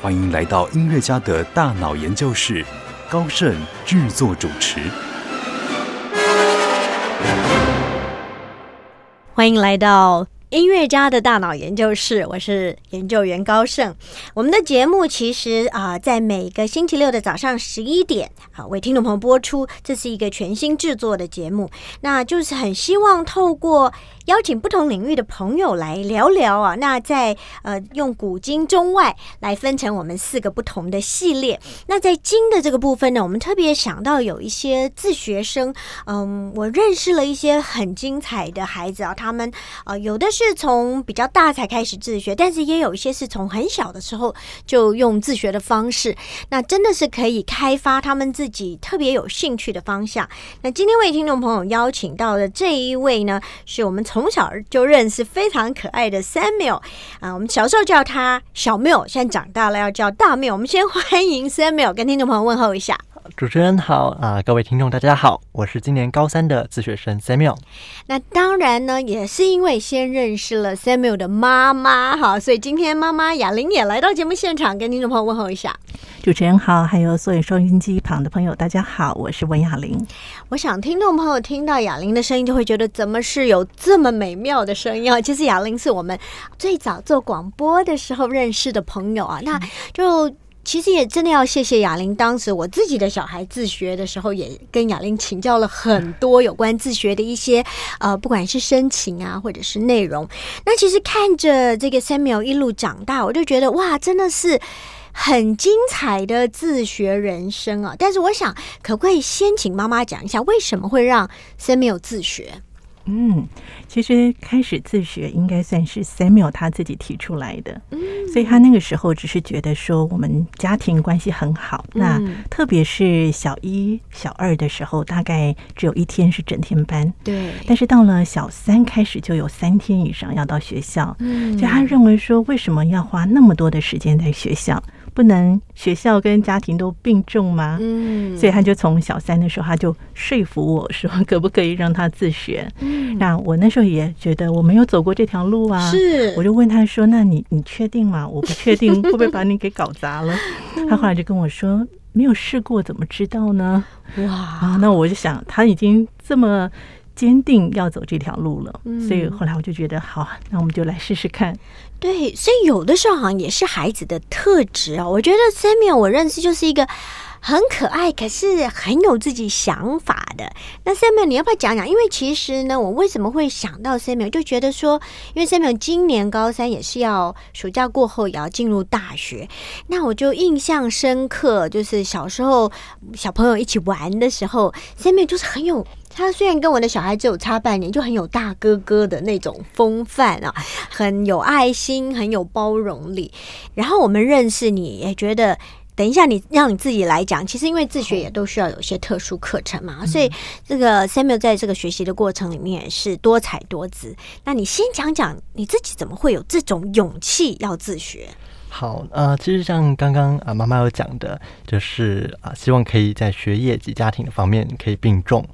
欢迎来到音乐家的大脑研究室，高盛制作主持。欢迎来到。音乐家的大脑研究室，我是研究员高盛。我们的节目其实啊，在每个星期六的早上十一点啊，为听众朋友播出。这是一个全新制作的节目，那就是很希望透过。邀请不同领域的朋友来聊聊啊，那在呃用古今中外来分成我们四个不同的系列。那在经的这个部分呢，我们特别想到有一些自学生，嗯，我认识了一些很精彩的孩子啊，他们呃有的是从比较大才开始自学，但是也有一些是从很小的时候就用自学的方式，那真的是可以开发他们自己特别有兴趣的方向。那今天为听众朋友邀请到的这一位呢，是我们从从小就认识非常可爱的 Samuel 啊，我们小时候叫他小缪，现在长大了要叫大缪。我们先欢迎 Samuel 跟听众朋友问候一下。主持人好啊，各位听众大家好，我是今年高三的自学生 Samuel。那当然呢，也是因为先认识了 Samuel 的妈妈哈，所以今天妈妈雅玲也来到节目现场，跟听众朋友问候一下。主持人好，还有所有收音机旁的朋友，大家好，我是文雅玲。我想听众朋友听到雅玲的声音，就会觉得怎么是有这么美妙的声音啊？其实雅玲是我们最早做广播的时候认识的朋友啊，那就其实也真的要谢谢雅玲。当时我自己的小孩自学的时候，也跟雅玲请教了很多有关自学的一些呃，不管是申请啊，或者是内容。那其实看着这个 Samuel 一路长大，我就觉得哇，真的是。很精彩的自学人生啊！但是我想，可不可以先请妈妈讲一下，为什么会让 Samuel 自学？嗯，其实开始自学应该算是 Samuel 他自己提出来的，嗯，所以他那个时候只是觉得说我们家庭关系很好，那特别是小一、小二的时候，大概只有一天是整天班，对，但是到了小三开始就有三天以上要到学校，嗯，所以他认为说为什么要花那么多的时间在学校？不能学校跟家庭都并重吗？嗯，所以他就从小三的时候，他就说服我说，可不可以让他自学？嗯，那我那时候也觉得我没有走过这条路啊，是，我就问他说：“那你你确定吗？我不确定 会不会把你给搞砸了。”他后来就跟我说：“没有试过怎么知道呢？”哇，啊，那我就想他已经这么。坚定要走这条路了，所以后来我就觉得好，那我们就来试试看。对，所以有的时候好像也是孩子的特质啊。我觉得 Samuel 我认识就是一个。很可爱，可是很有自己想法的。那 Samuel，你要不要讲讲？因为其实呢，我为什么会想到 Samuel，就觉得说，因为 Samuel 今年高三也是要暑假过后也要进入大学，那我就印象深刻，就是小时候小朋友一起玩的时候，Samuel 就是很有他虽然跟我的小孩只有差半年，就很有大哥哥的那种风范啊，很有爱心，很有包容力。然后我们认识你也觉得。等一下，你让你自己来讲。其实因为自学也都需要有一些特殊课程嘛，所以这个 Samuel 在这个学习的过程里面是多才多姿。那你先讲讲你自己怎么会有这种勇气要自学？好，呃，其实像刚刚啊妈妈有讲的，就是啊希望可以在学业及家庭的方面可以并重。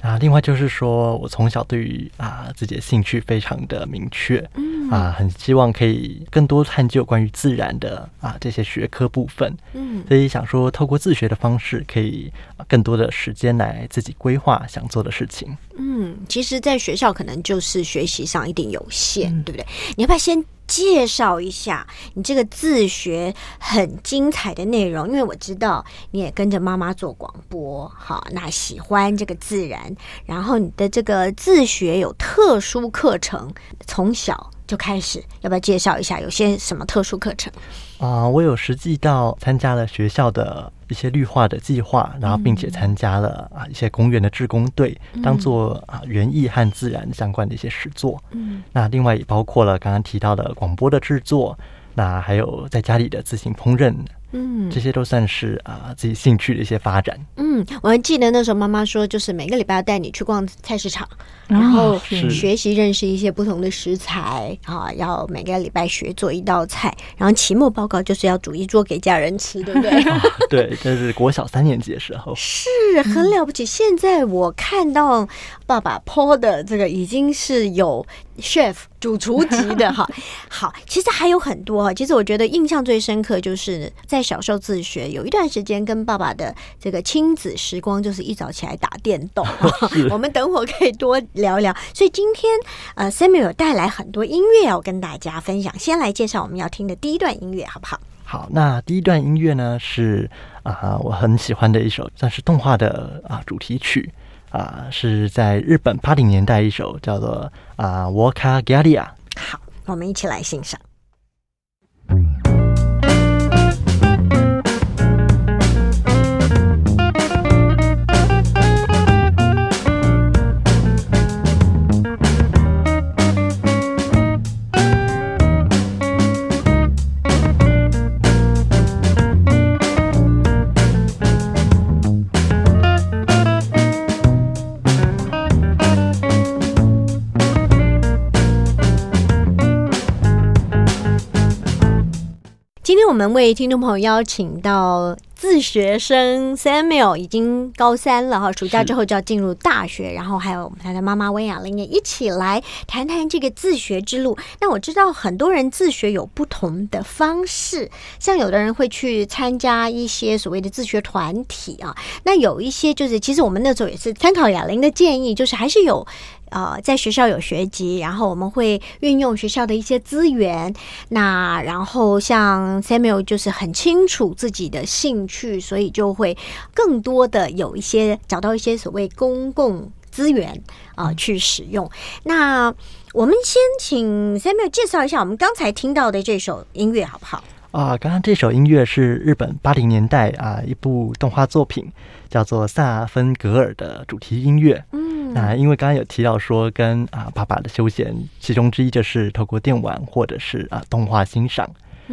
啊，另外就是说，我从小对于啊自己的兴趣非常的明确，嗯啊，很希望可以更多探究关于自然的啊这些学科部分，嗯，所以想说透过自学的方式，可以更多的时间来自己规划想做的事情。嗯，其实，在学校可能就是学习上一定有限，对不对？你要不要先？介绍一下你这个自学很精彩的内容，因为我知道你也跟着妈妈做广播，好，那喜欢这个自然，然后你的这个自学有特殊课程，从小就开始，要不要介绍一下有些什么特殊课程？啊，我有实际到参加了学校的一些绿化的计划，然后并且参加了啊一些公园的志工队，当做啊园艺和自然相关的一些实作。嗯，那另外也包括了刚刚提到的广播的制作，那还有在家里的自行烹饪嗯，这些都算是啊自己兴趣的一些发展。嗯，我还记得那时候妈妈说，就是每个礼拜要带你去逛菜市场，然后学习认识一些不同的食材啊，要每个礼拜学做一道菜，然后期末报告就是要煮一桌给家人吃，对不对？对，这是国小三年级的时候，是很了不起。现在我看到爸爸 PO 的这个已经是有 chef 主厨级的哈。好，其实还有很多哈。其实我觉得印象最深刻就是在小时候自学，有一段时间跟爸爸的这个亲子时光，就是一早起来打电动。我们等会可以多聊聊。所以今天呃，Samuel 带来很多音乐要跟大家分享。先来介绍我们要听的第一段音乐，好不好？好，那第一段音乐呢是啊，我很喜欢的一首，算是动画的啊主题曲啊，是在日本八零年代一首叫做啊《Waka Galia》。好，我们一起来欣赏。们为听众朋友邀请到自学生 Samuel，已经高三了哈，暑假之后就要进入大学，然后还有我们他的妈妈温雅玲也一起来谈谈这个自学之路。那我知道很多人自学有不同的方式，像有的人会去参加一些所谓的自学团体啊，那有一些就是其实我们那时候也是参考雅玲的建议，就是还是有。呃，在学校有学籍，然后我们会运用学校的一些资源。那然后像 Samuel 就是很清楚自己的兴趣，所以就会更多的有一些找到一些所谓公共资源啊去使用。那我们先请 Samuel 介绍一下我们刚才听到的这首音乐好不好？啊，刚刚这首音乐是日本八零年代啊一部动画作品，叫做《萨芬格尔》的主题音乐。嗯，那因为刚刚有提到说，跟啊爸爸的休闲其中之一就是透过电玩或者是啊动画欣赏，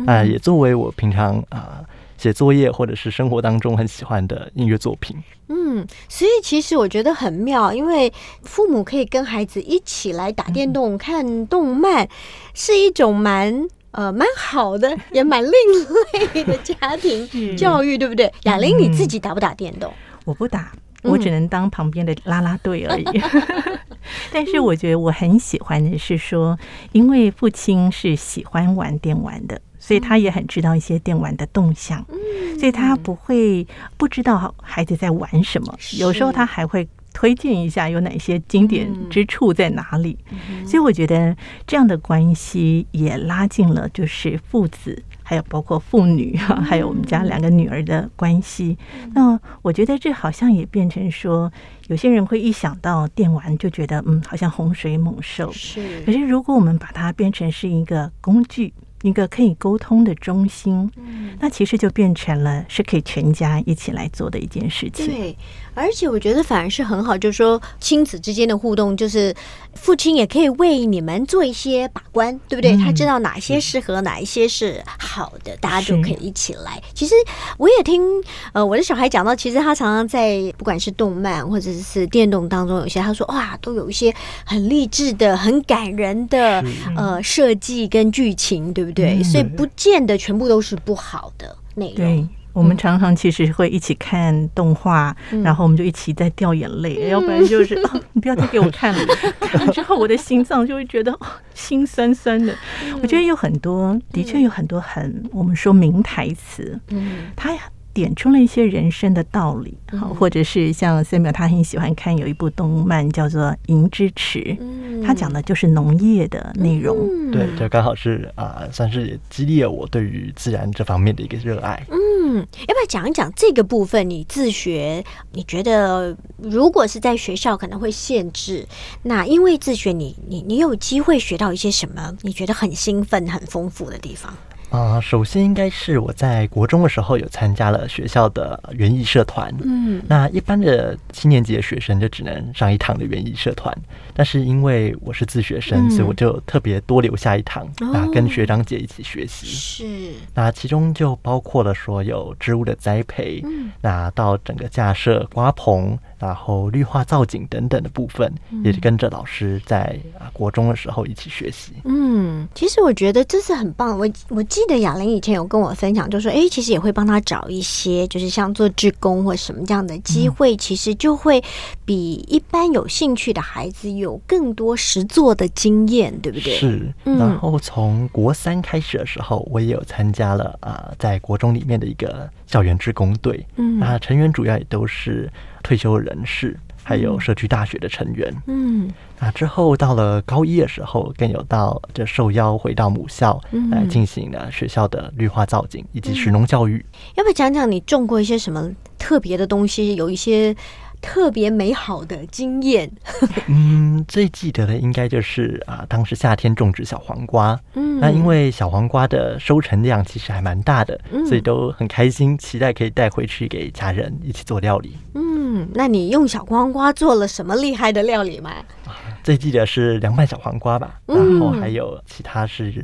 啊也作为我平常啊写作业或者是生活当中很喜欢的音乐作品。嗯，所以其实我觉得很妙，因为父母可以跟孩子一起来打电动、看动漫，是一种蛮。呃，蛮好的，也蛮另类的家庭 教育，对不对？雅玲，你自己打不打电动？我不打，我只能当旁边的拉拉队而已。但是我觉得我很喜欢的是说，因为父亲是喜欢玩电玩的，所以他也很知道一些电玩的动向，所以他不会不知道孩子在玩什么。有时候他还会。推荐一下有哪些经典之处在哪里？所以我觉得这样的关系也拉近了，就是父子，还有包括父女哈，还有我们家两个女儿的关系。那我觉得这好像也变成说，有些人会一想到电玩就觉得嗯，好像洪水猛兽。是，可是如果我们把它变成是一个工具。一个可以沟通的中心，那其实就变成了是可以全家一起来做的一件事情。对，而且我觉得反而是很好，就是说亲子之间的互动，就是父亲也可以为你们做一些把关，对不对？他知道哪些适合，哪一些是好的，大家就可以一起来。其实我也听呃我的小孩讲到，其实他常常在不管是动漫或者是电动当中，有些他说哇，都有一些很励志的、很感人的呃设计跟剧情，对不对？对，所以不见得全部都是不好的内容。对，我们常常其实会一起看动画，然后我们就一起在掉眼泪，要不然就是 你不要再给我看了，看了之后我的心脏就会觉得心酸酸的。我觉得有很多，的确有很多很我们说名台词，嗯，他。点出了一些人生的道理，好，或者是像 Samuel 他很喜欢看有一部动漫叫做《银之匙》，他讲的就是农业的内容。对，就刚好是啊，算是激励了我对于自然这方面的一个热爱。嗯，要不要讲一讲这个部分？你自学，你觉得如果是在学校可能会限制，那因为自学，你你你有机会学到一些什么？你觉得很兴奋、很丰富的地方？啊，首先应该是我在国中的时候有参加了学校的园艺社团。嗯，那一般的七年级的学生就只能上一堂的园艺社团，但是因为我是自学生，所以我就特别多留下一堂，啊，跟学长姐一起学习。是，那其中就包括了说有植物的栽培，嗯，那到整个架设瓜棚。然后绿化造景等等的部分，也是跟着老师在啊国中的时候一起学习。嗯，其实我觉得这是很棒。我我记得雅玲以前有跟我分享，就说哎，其实也会帮他找一些，就是像做志工或什么这样的机会，其实就会比一般有兴趣的孩子有更多实做的经验，对不对？是。然后从国三开始的时候，我也有参加了啊，在国中里面的一个校园职工队。嗯，那成员主要也都是。退休人士，还有社区大学的成员，嗯，那之后到了高一的时候，更有到这受邀回到母校来进行了学校的绿化造景以及实农教育。要不要讲讲你种过一些什么特别的东西？有一些。特别美好的经验。嗯，最记得的应该就是啊，当时夏天种植小黄瓜。嗯，那因为小黄瓜的收成量其实还蛮大的，所以都很开心，期待可以带回去给家人一起做料理。嗯，那你用小黄瓜做了什么厉害的料理吗？啊，最记得是凉拌小黄瓜吧，然后还有其他是。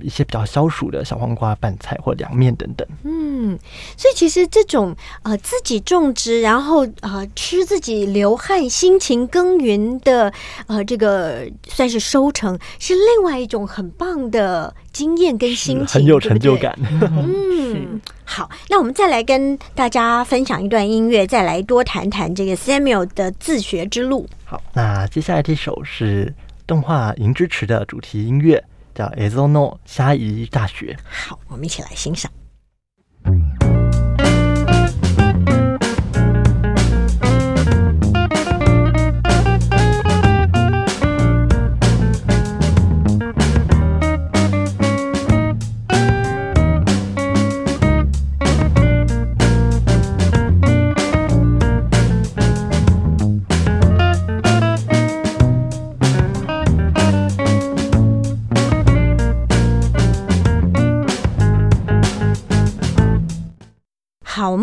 一些比较消暑的小黄瓜拌菜或凉面等等。嗯，所以其实这种呃自己种植，然后呃吃自己流汗、辛勤耕耘的呃这个算是收成，是另外一种很棒的经验跟心情，很有成就感。嗯，好，那我们再来跟大家分享一段音乐，再来多谈谈这个 Samuel 的自学之路。好，那接下来这首是动画《银之匙》的主题音乐。叫 Ezono 虾夷大学。好，我们一起来欣赏。好，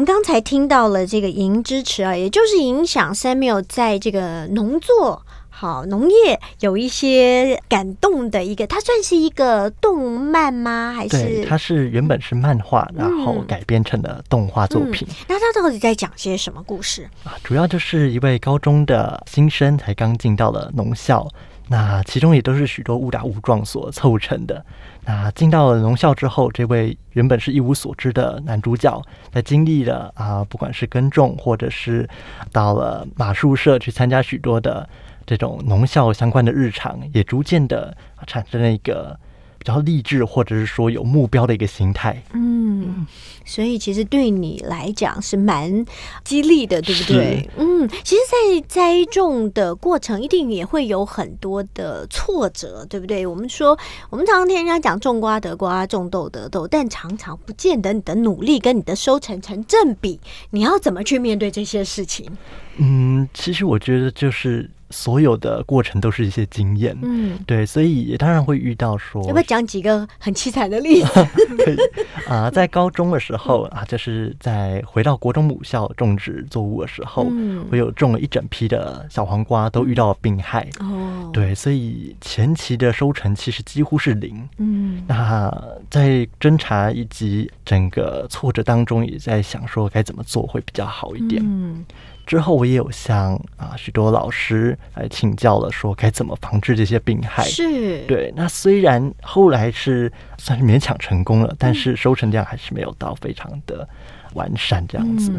们刚才听到了这个银支持啊，也就是影响 Samuel 在这个农作、好农业有一些感动的一个，它算是一个动漫吗？还是它是原本是漫画，然后改编成了动画作品。那它到底在讲些什么故事啊？主要就是一位高中的新生才刚进到了农校，那其中也都是许多误打误撞所凑成的。那进到了农校之后，这位原本是一无所知的男主角，在经历了啊，不管是耕种，或者是到了马术社去参加许多的这种农校相关的日常，也逐渐的产生了一个。比较励志，或者是说有目标的一个心态。嗯，所以其实对你来讲是蛮激励的，对不对？嗯，其实，在栽种的过程一定也会有很多的挫折，对不对？我们说，我们常常听人家讲种瓜得瓜，种豆得豆，但常常不见得你的努力跟你的收成成正比。你要怎么去面对这些事情？嗯，其实我觉得就是。所有的过程都是一些经验，嗯，对，所以也当然会遇到说，要不要讲几个很凄惨的例子？啊，在高中的时候啊，就是在回到国中母校种植作物的时候，我有种了一整批的小黄瓜，都遇到病害。哦，对，所以前期的收成其实几乎是零，嗯，那在侦查以及整个挫折当中，也在想说该怎么做会比较好一点，嗯。之后我也有向啊许多老师来请教了，说该怎么防治这些病害。是对。那虽然后来是算是勉强成功了，但是收成量还是没有到非常的完善这样子。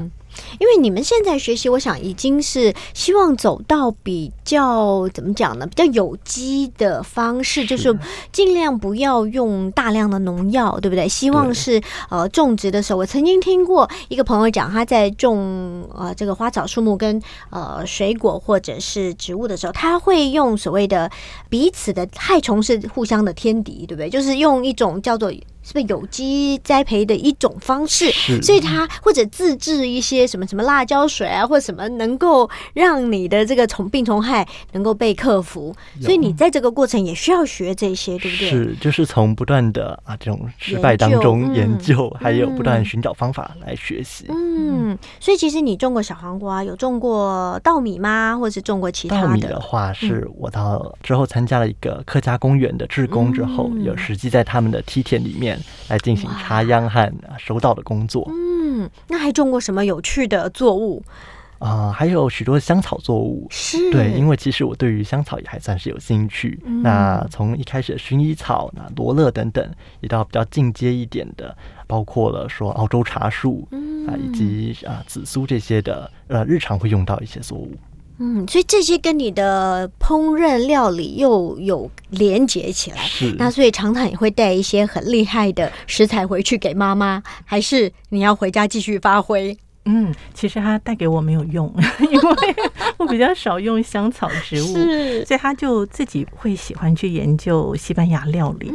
因为你们现在学习，我想已经是希望走到比较怎么讲呢？比较有机的方式，就是尽量不要用大量的农药，对不对？希望是呃种植的时候，我曾经听过一个朋友讲，他在种呃这个花草树木跟呃水果或者是植物的时候，他会用所谓的彼此的害虫是互相的天敌，对不对？就是用一种叫做是不是有机栽培的一种方式？所以它或者自制一些什么什么辣椒水啊，或者什么能够让你的这个虫病虫害能够被克服。所以你在这个过程也需要学这些，对不对？是，就是从不断的啊这种失败当中研究，还有不断寻找方法来学习。嗯，所以其实你种过小黄瓜，有种过稻米吗？或者是种过其他的？稻米的话，是我到之后参加了一个客家公园的志工之后，有实际在他们的梯田里面来进行插秧和收稻的工作。嗯，那还种过什么有趣的作物？啊，还有许多香草作物，是对，因为其实我对于香草也还算是有兴趣。那从一开始的薰衣草、那罗勒等等，也到比较进阶一点的，包括了说澳洲茶树啊，以及啊紫苏这些的，呃，日常会用到一些作物。嗯，所以这些跟你的烹饪料理又有连结起来。是，那所以常常也会带一些很厉害的食材回去给妈妈，还是你要回家继续发挥？嗯，其实他带给我没有用，因为我比较少用香草植物，所以他就自己会喜欢去研究西班牙料理，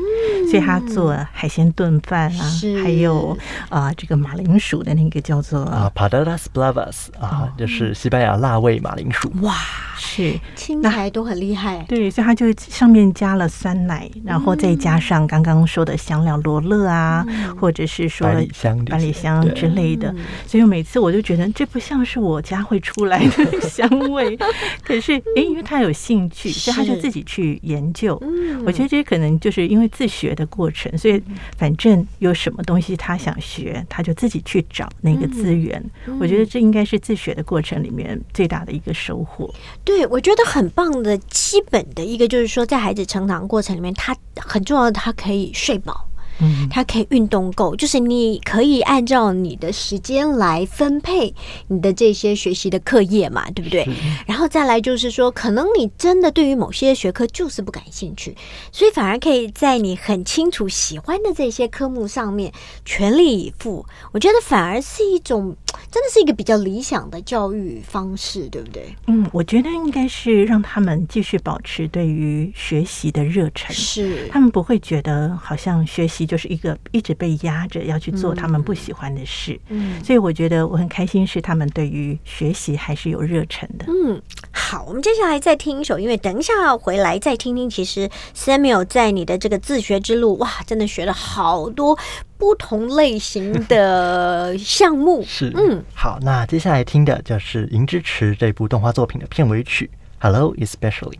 所以他做海鲜炖饭啊，还有啊这个马铃薯的那个叫做啊 patatas bravas 啊，就是西班牙辣味马铃薯。哇，是听起来都很厉害。对，所以他就上面加了酸奶，然后再加上刚刚说的香料罗勒啊，或者是说百里香、百里香之类的，所以每次。我就觉得这不像是我家会出来的 香味，可是诶，因为他有兴趣，所以他就自己去研究。我觉得这可能就是因为自学的过程，所以反正有什么东西他想学，他就自己去找那个资源。我觉得这应该是自学的过程里面最大的一个收获。对，我觉得很棒的基本的一个就是说，在孩子成长过程里面，他很重要的，他可以睡饱。嗯，它可以运动够，就是你可以按照你的时间来分配你的这些学习的课业嘛，对不对？然后再来就是说，可能你真的对于某些学科就是不感兴趣，所以反而可以在你很清楚喜欢的这些科目上面全力以赴。我觉得反而是一种，真的是一个比较理想的教育方式，对不对？嗯，我觉得应该是让他们继续保持对于学习的热忱，是他们不会觉得好像学习。就是一个一直被压着要去做他们不喜欢的事，嗯，所以我觉得我很开心，是他们对于学习还是有热忱的。嗯，好，我们接下来再听一首，因为等一下要回来再听听。其实 Samuel 在你的这个自学之路，哇，真的学了好多不同类型的项目。是，嗯，好，那接下来听的就是《银之池》这部动画作品的片尾曲《Hello Especially》。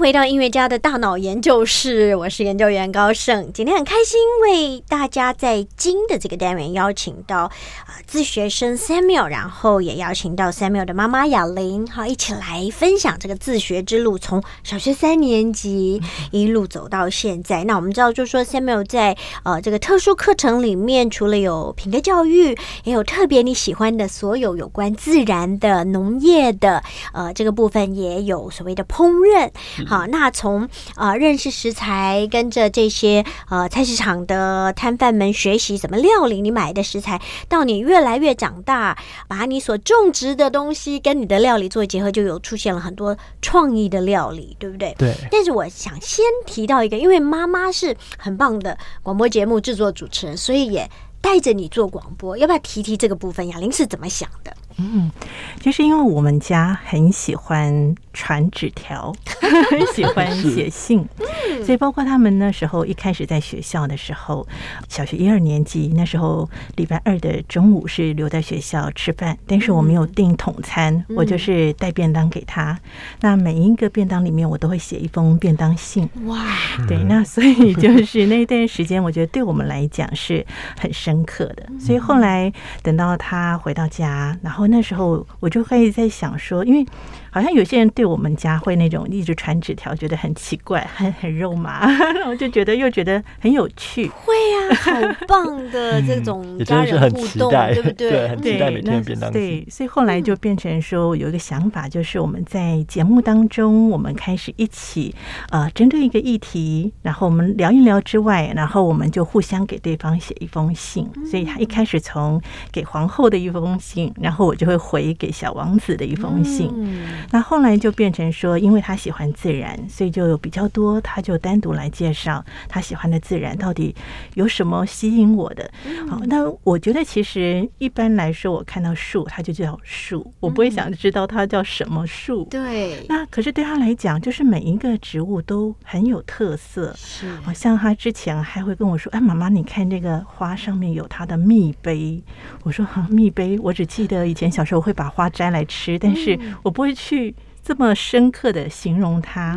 回到音乐家的大脑研究室，我是研究员高盛。今天很开心为大家在金的这个单元邀请到啊自学生 Samuel，然后也邀请到 Samuel 的妈妈雅玲，好一起来分享这个自学之路，从小学三年级一路走到现在。那我们知道，就是说 Samuel 在呃这个特殊课程里面，除了有品格教育，也有特别你喜欢的所有有关自然的、农业的呃这个部分，也有所谓的烹饪。好，那从呃认识食材，跟着这些呃菜市场的摊贩们学习怎么料理你买的食材，到你越来越长大，把你所种植的东西跟你的料理做结合，就有出现了很多创意的料理，对不对？对。但是我想先提到一个，因为妈妈是很棒的广播节目制作主持人，所以也带着你做广播，要不要提提这个部分？雅玲是怎么想的？嗯，就是因为我们家很喜欢传纸条，很喜欢写信，所以包括他们那时候一开始在学校的时候，小学一二年级那时候，礼拜二的中午是留在学校吃饭，但是我没有订统餐，我就是带便当给他。那每一个便当里面，我都会写一封便当信。哇，对，那所以就是那段时间，我觉得对我们来讲是很深刻的。所以后来等到他回到家，然后。那时候我就会在想说，因为。好像有些人对我们家会那种一直传纸条，觉得很奇怪，很很肉麻，然后就觉得又觉得很有趣。会啊，好棒的 这种家人互动，对不 对？对，很期待每天便当。对，所以后来就变成说有一个想法，就是我们在节目当中，我们开始一起呃针对一个议题，然后我们聊一聊之外，然后我们就互相给对方写一封信。所以他一开始从给皇后的一封信，然后我就会回给小王子的一封信。嗯那后来就变成说，因为他喜欢自然，所以就有比较多，他就单独来介绍他喜欢的自然到底有什么吸引我的。好，那我觉得其实一般来说，我看到树，它就叫树，我不会想知道它叫什么树。对。那可是对他来讲，就是每一个植物都很有特色。是。好像他之前还会跟我说：“哎，妈妈，你看这个花上面有它的蜜杯。”我说：“哈，蜜杯，我只记得以前小时候会把花摘来吃，但是我不会去。”这么深刻的形容它，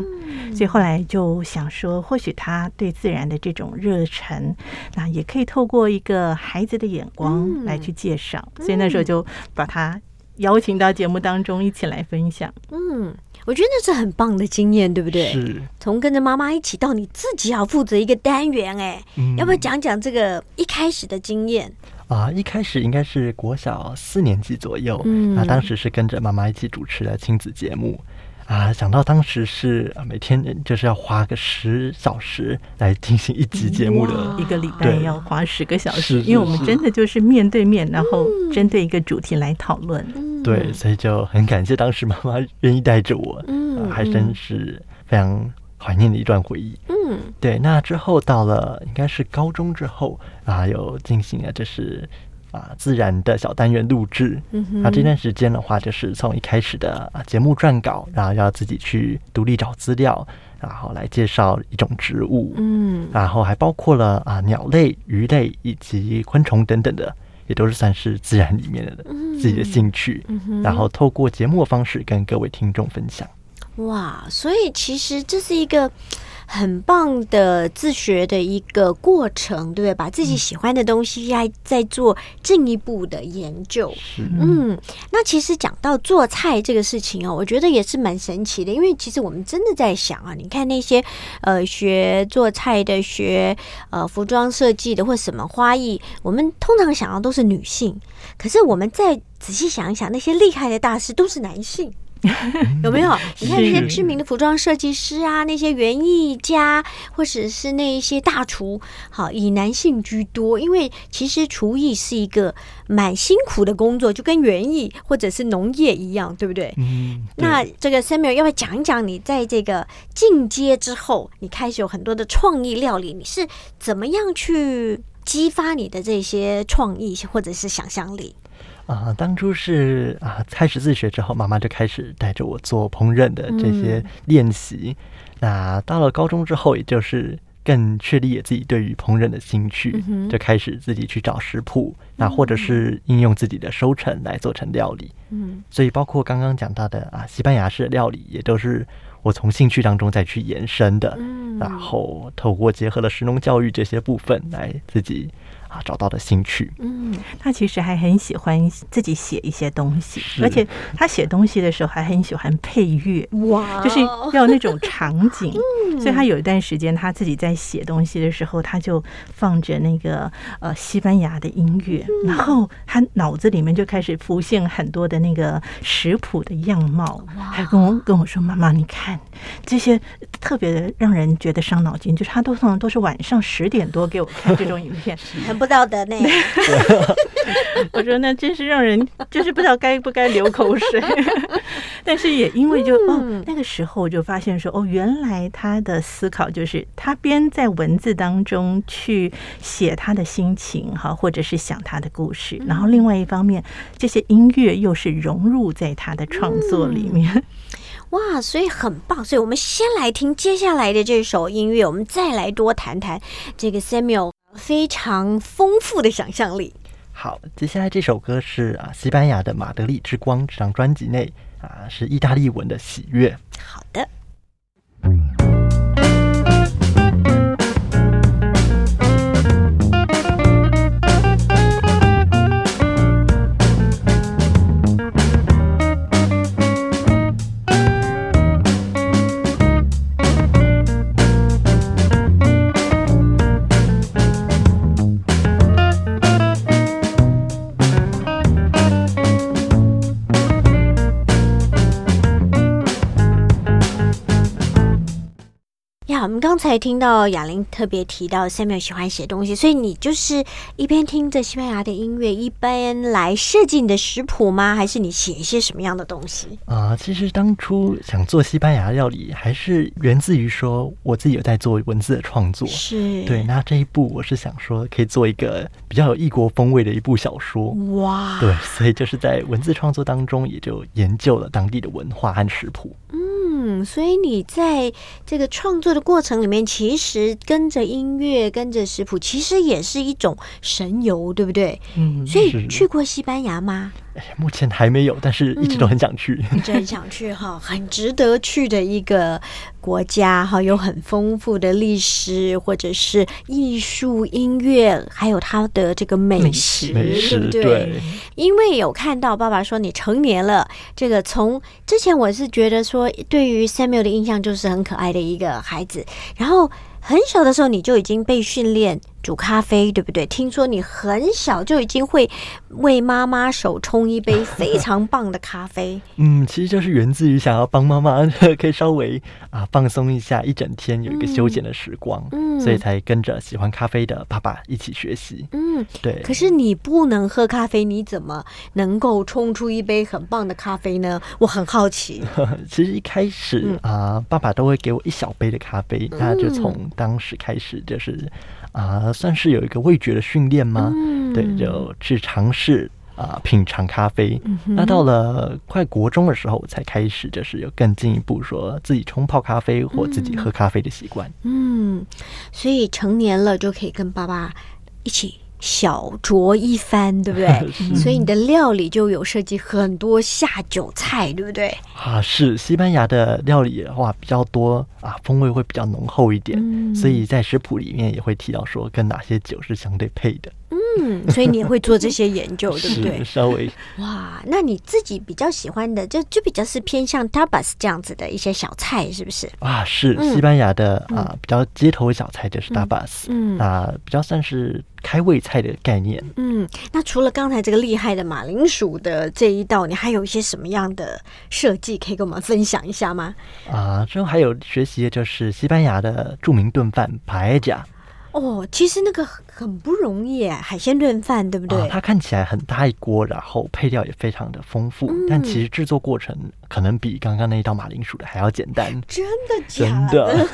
所以后来就想说，或许他对自然的这种热忱，那也可以透过一个孩子的眼光来去介绍。所以那时候就把他邀请到节目当中一起来分享。嗯，我觉得那是很棒的经验，对不对？是。从跟着妈妈一起到你自己要负责一个单元，哎，要不要讲讲这个一开始的经验？啊，一开始应该是国小四年级左右，嗯，那当时是跟着妈妈一起主持的亲子节目，啊，想到当时是每天就是要花个十小时来进行一集节目的，一个礼拜要花十个小时，因为我们真的就是面对面，然后针对一个主题来讨论，对，所以就很感谢当时妈妈愿意带着我，嗯，还真是非常。怀念的一段回忆。嗯，对。那之后到了应该是高中之后啊，有进行了就是啊自然的小单元录制。嗯哼。那这段时间的话，就是从一开始的啊节目撰稿，然后要自己去独立找资料，然后来介绍一种植物。嗯。然后还包括了啊鸟类、鱼类以及昆虫等等的，也都是算是自然里面的自己的兴趣。嗯然后透过节目的方式跟各位听众分享。哇，所以其实这是一个很棒的自学的一个过程，对不对？把自己喜欢的东西还在做进一步的研究。嗯，那其实讲到做菜这个事情哦，我觉得也是蛮神奇的，因为其实我们真的在想啊，你看那些呃学做菜的、学呃服装设计的或什么花艺，我们通常想到都是女性，可是我们再仔细想一想，那些厉害的大师都是男性。有没有？你看那些知名的服装设计师啊，那些园艺家，或者是那一些大厨，好，以男性居多。因为其实厨艺是一个蛮辛苦的工作，就跟园艺或者是农业一样，对不对？嗯。那这个 Samuel 要不要讲一讲你在这个进阶之后，你开始有很多的创意料理，你是怎么样去激发你的这些创意或者是想象力？啊，当初是啊，开始自学之后，妈妈就开始带着我做烹饪的这些练习。那到了高中之后，也就是更确立自己对于烹饪的兴趣，就开始自己去找食谱，那或者是应用自己的收成来做成料理。嗯，所以包括刚刚讲到的啊，西班牙式的料理，也都是我从兴趣当中再去延伸的。嗯，然后透过结合了食农教育这些部分来自己。啊，找到的兴趣。嗯，他其实还很喜欢自己写一些东西，而且他写东西的时候还很喜欢配乐。哇，就是要那种场景。所以他有一段时间他自己在写东西的时候，他就放着那个呃西班牙的音乐，然后他脑子里面就开始浮现很多的那个食谱的样貌，还跟我跟我说：“妈妈，你看这些特别的让人觉得伤脑筋。”就是他都通常都是晚上十点多给我看这种影片。不道德呢？我说那真是让人就是不知道该不该流口水。但是也因为就哦那个时候我就发现说哦原来他的思考就是他边在文字当中去写他的心情哈，或者是想他的故事，然后另外一方面这些音乐又是融入在他的创作里面。哇，所以很棒。所以我们先来听接下来的这首音乐，我们再来多谈谈这个 Samuel。非常丰富的想象力。好，接下来这首歌是啊，西班牙的《马德里之光》这张专辑内啊，是意大利文的喜悦。好的。刚才听到雅玲特别提到 Samuel 喜欢写东西，所以你就是一边听着西班牙的音乐，一边来设计你的食谱吗？还是你写一些什么样的东西？啊，其实当初想做西班牙料理，还是源自于说我自己有在做文字的创作。是对，那这一部我是想说可以做一个比较有异国风味的一部小说。哇，对，所以就是在文字创作当中，也就研究了当地的文化和食谱。嗯，所以你在这个创作的过程里面，其实跟着音乐、跟着食谱，其实也是一种神游，对不对？嗯，所以去过西班牙吗？哎目前还没有，但是一直都很想去。一直很想去哈，很值得去的一个国家哈，有很丰富的历史或者是艺术、音乐，还有它的这个美食，美食对不对？对，因为有看到爸爸说你成年了，这个从之前我是觉得说对于 Samuel 的印象就是很可爱的一个孩子，然后很小的时候你就已经被训练煮咖啡，对不对？听说你很小就已经会为妈妈手冲一杯非常棒的咖啡，嗯，其实就是源自于想要帮妈妈可以稍微啊放松一下，一整天有一个休闲的时光，嗯所以才跟着喜欢咖啡的爸爸一起学习。嗯。对，可是你不能喝咖啡，你怎么能够冲出一杯很棒的咖啡呢？我很好奇。其实一开始嗯啊、爸爸都会给我一小杯的咖啡，那就从当时开始就是啊、算是有一个味觉的训练吗？嗯对，就去尝试啊、品尝咖啡。嗯那到了快国中的时候，我才开始就是有更进一步说自己冲泡咖啡或自己喝咖啡的习惯。嗯，所以成年了就可以跟爸爸一起小酌一番，对不对？所以你的料理就有涉及很多下酒菜，对不对？啊，是西班牙的料理的话比较多啊，风味会比较浓厚一点，嗯所以在食谱里面也会提到说跟哪些酒是相对配的，嗯，所以你也会做这些研究，对不对？稍微哇，那你自己比较喜欢的，就就比较是偏向 tapas 这样子的一些小菜，是不是？啊，是嗯西班牙的、啊比较街头小菜就是 tapas，嗯那比较算是开胃菜的概念。嗯，那除了刚才这个厉害的马铃薯的这一道，你还有一些什么样的设计可以跟我们分享一下吗？啊，之后还有学习的就是西班牙的著名炖饭 paella，哦，其实那个很很不容易耶，海鲜炖饭，对不对？啊，它看起来很大一锅，然后配料也非常的丰富，嗯但其实制作过程可能比刚刚那一道马铃薯的还要简单。真的假真的，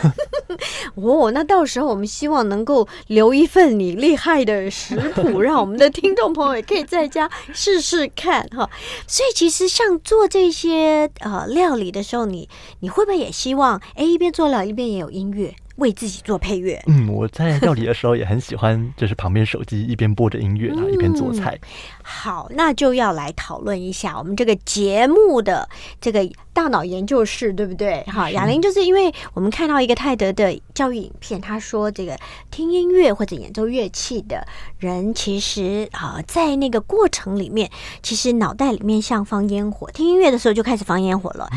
哦，那到时候我们希望能够留一份你厉害的食谱，让我们的听众朋友也可以在家试试看哈。所以其实像做这些呃料理的时候，你你会不会也希望哎一边做料一边也有音乐，为自己做配乐？嗯，我在料理的时候也很喜欢，就是旁边手机一边播着音乐，然后一边做菜。好，那就要来讨论一下我们这个节目的这个大脑研究室，对不对？哈，雅玲就是因为我们看到一个泰德的教育影片，他说这个听音乐或者演奏乐器的人，其实啊、在那个过程里面，其实脑袋里面像放烟火，听音乐的时候就开始放烟火了。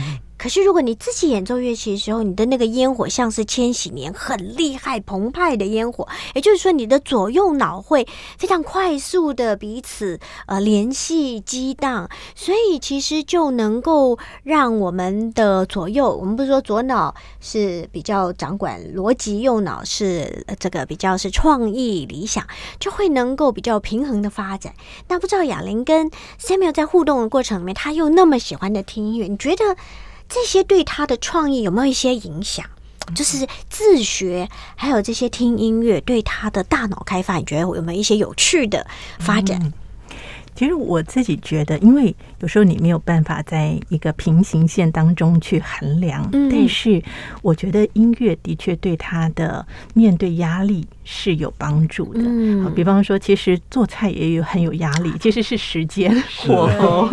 可是，如果你自己演奏乐器的时候，你的那个烟火像是千禧年很厉害、澎湃的烟火，也就是说，你的左右脑会非常快速的彼此呃联系激荡，所以其实就能够让我们的左右，我们不是说左脑是比较掌管逻辑，右脑是这个比较是创意理想，就会能够比较平衡的发展。那不知道雅玲跟 Samuel 在互动的过程里面，他又那么喜欢的听音乐，你觉得这些对他的创意有没有一些影响？就是自学，还有这些听音乐对他的大脑开发，你觉得有没有一些有趣的发展？其实我自己觉得，因为有时候你没有办法在一个平行线当中去衡量，嗯但是我觉得音乐的确对他的面对压力是有帮助的。嗯。比方说，其实做菜也有很有压力，其实是时间火。候，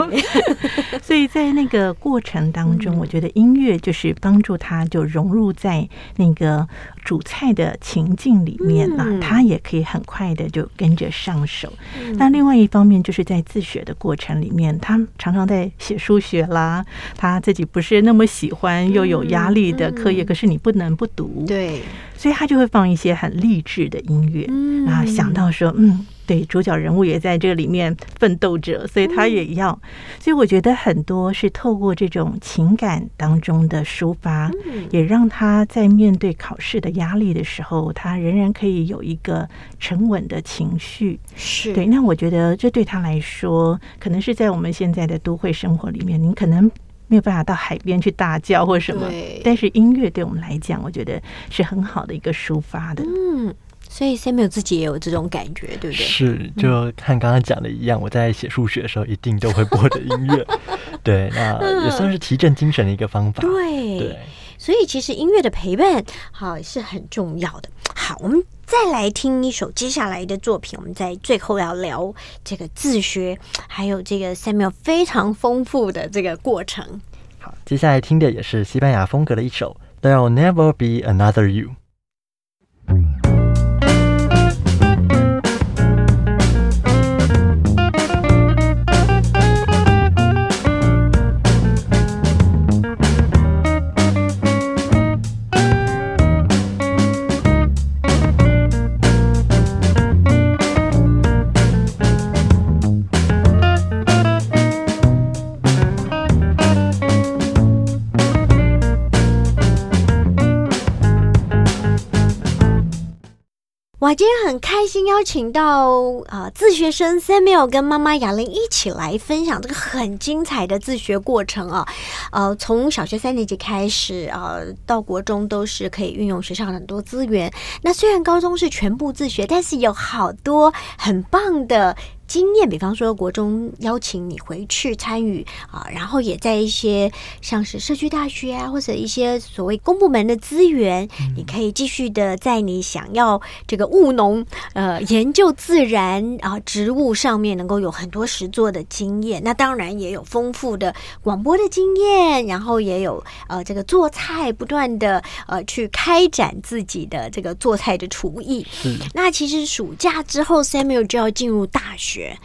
所以在那个过程当中，我觉得音乐就是帮助他就融入在那个煮菜的情境里面啊，嗯。他也可以很快的就跟着上手。那另外一方面，就是在自学的过程里面，他常常在写数学啦，他自己不是那么喜欢又有压力的课业，可是你不能不读，，对，所以他就会放一些很励志的音乐，嗯然后想到说，嗯。对，主角人物也在这里面奋斗着，所以他也要。所以我觉得很多是透过这种情感当中的抒发，也让他在面对考试的压力的时候，他仍然可以有一个沉稳的情绪。是对，那我觉得这对他来说，可能是在我们现在的都会生活里面，您可能没有办法到海边去大叫或什么，但是音乐对我们来讲，我觉得是很好的一个抒发的。嗯。所以 Samuel 自己也有这种感觉，对不对？是，就看刚刚讲的一样，我在写数学的时候一定都会播的音乐，对，那也算是提振精神的一个方法。对，对，所以其实音乐的陪伴，好是很重要的。好，我们再来听一首接下来的作品，我们在最后要聊这个自学，还有这个 Samuel 非常丰富的这个过程。好，接下来听的也是西班牙风格的一首《There'll Never Be Another You》。哇，今天很开心邀请到啊自学生 Samuel 跟妈妈雅玲一起来分享这个很精彩的自学过程啊，呃，从小学三年级开始啊，到国中都是可以运用学校很多资源。那虽然高中是全部自学，但是有好多很棒的。经验，比方说国中邀请你回去参与啊，然后也在一些像是社区大学啊，或者一些所谓公部门的资源，你可以继续的在你想要这个务农呃研究自然啊植物上面能够有很多实作的经验。那当然也有丰富的广播的经验，然后也有呃这个做菜不断的呃去开展自己的这个做菜的厨艺。那其实暑假之后，Samuel 就要进入大学。学，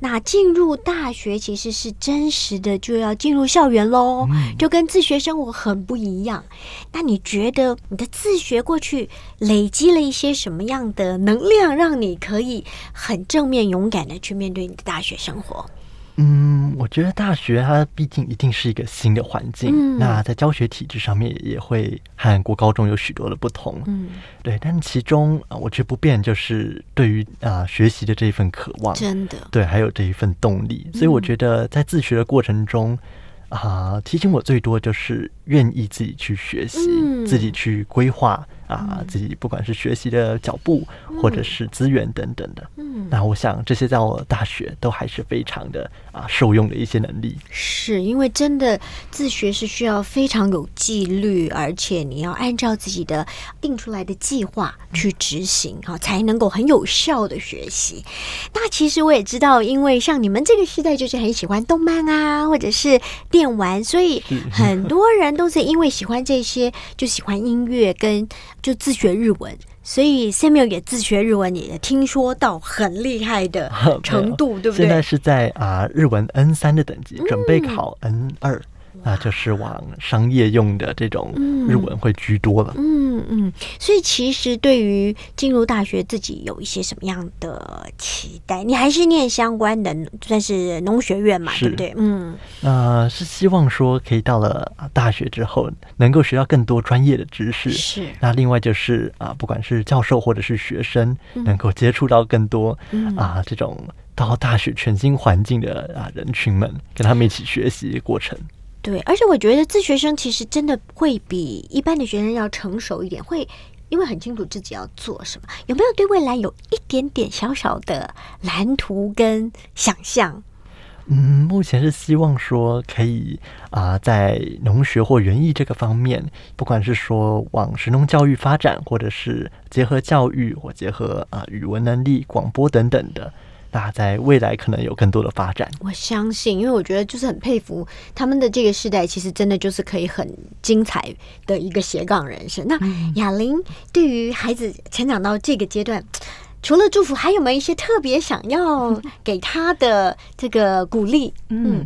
那进入大学其实是真实的，就要进入校园喽，就跟自学生活很不一样。那你觉得你的自学过去累积了一些什么样的能量，让你可以很正面、勇敢的去面对你的大学生活？嗯，我觉得大学它毕竟一定是一个新的环境，那在教学体制上面也会和国高中有许多的不同。嗯，对，但其中啊，我觉得不变就是对于啊学习的这一份渴望，真的。对，还有这一份动力。所以我觉得在自学的过程中啊，提醒我最多就是愿意自己去学习，自己去规划。啊，自己不管是学习的脚步，或者是资源等等的，嗯，那我想这些在我大学都还是非常的啊受用的一些能力。是因为真的自学是需要非常有纪律，而且你要按照自己的定出来的计划去执行，哈，才能够很有效的学习。那其实我也知道，因为像你们这个时代就是很喜欢动漫啊，或者是电玩，所以很多人都是因为喜欢这些，就喜欢音乐跟。就自学日文，所以 Samuel 也自学日文，也听说到很厉害的 程度，对不对？现在是在啊日文 N 三的等级，准备考 N 二。那就是往商业用的这种日文会居多了。嗯嗯，所以其实对于进入大学，自己有一些什么样的期待？你还是念相关的，算是农学院嘛，对不对？嗯，呃，是希望说可以到了大学之后，能够学到更多专业的知识。是。那另外就是啊，不管是教授或者是学生，能够接触到更多啊这种到大学全新环境的啊人群们，跟他们一起学习过程。对，而且我觉得自学生其实真的会比一般的学生要成熟一点，会因为很清楚自己要做什么。有没有对未来有一点点小小的蓝图跟想象？嗯，目前是希望说可以啊，在农学或园艺这个方面，不管是说往神农教育发展，或者是结合教育或结合啊语文能力、广播等等的。那在未来可能有更多的发展，我相信，因为我觉得就是很佩服他们的这个时代，其实真的就是可以很精彩的一个斜杠人生。那雅玲对于孩子成长到这个阶段，除了祝福，还有没有一些特别想要给他的这个鼓励？嗯，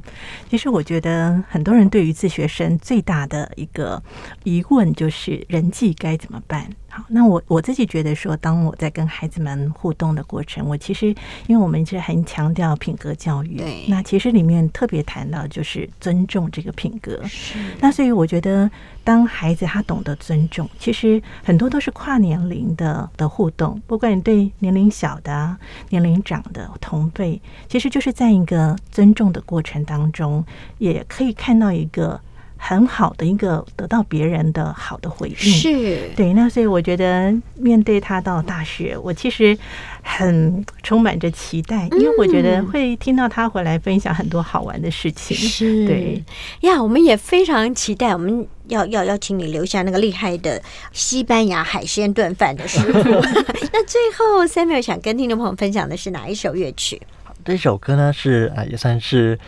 其实我觉得很多人对于自学生最大的一个疑问就是人际该怎么办。好，那我我自己觉得说，当我在跟孩子们互动的过程，我其实因为我们一直很强调品格教育，对，那其实里面特别谈到就是尊重这个品格。是那所以我觉得，当孩子他懂得尊重，其实很多都是跨年龄的的互动，不管你对年龄小的、年龄长的同辈，其实就是在一个尊重的过程当中，也可以看到一个。很好的一个得到别人的好的回应，是对。那所以我觉得面对他到大学，我其实很充满着期待，因为我觉得会听到他回来分享很多好玩的事情。是，对呀，我们也非常期待。我们要要邀请你留下那个厉害的西班牙海鲜炖饭的师傅。那最后，Samuel 想跟听众朋友分享的是哪一首乐曲？这首歌呢是啊，也算是。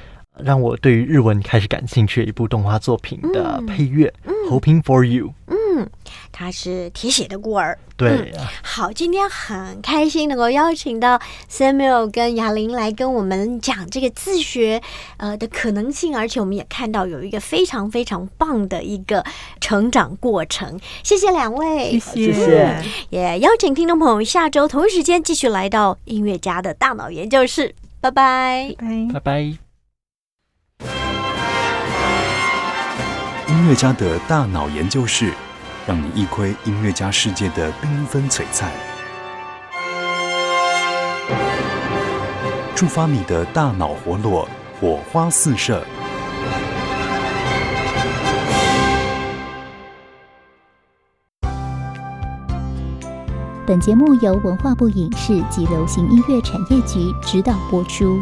让我对于日文开始感兴趣的一部动画作品的配乐嗯，Hoping for You。嗯，他是铁血的孤儿。对，好，今天很开心能够邀请到 Samuel 跟雅玲来跟我们讲这个自学呃的可能性，而且我们也看到有一个非常非常棒的一个成长过程。谢谢两位，谢谢。也邀请听众朋友下周同一时间继续来到音乐家的大脑研究室。拜拜，拜拜拜。音乐家的大脑研究室，让你一窥音乐家世界的缤纷璀璨，触发你的大脑活络，火花四射。本节目由文化部影视及流行音乐产业局指导播出。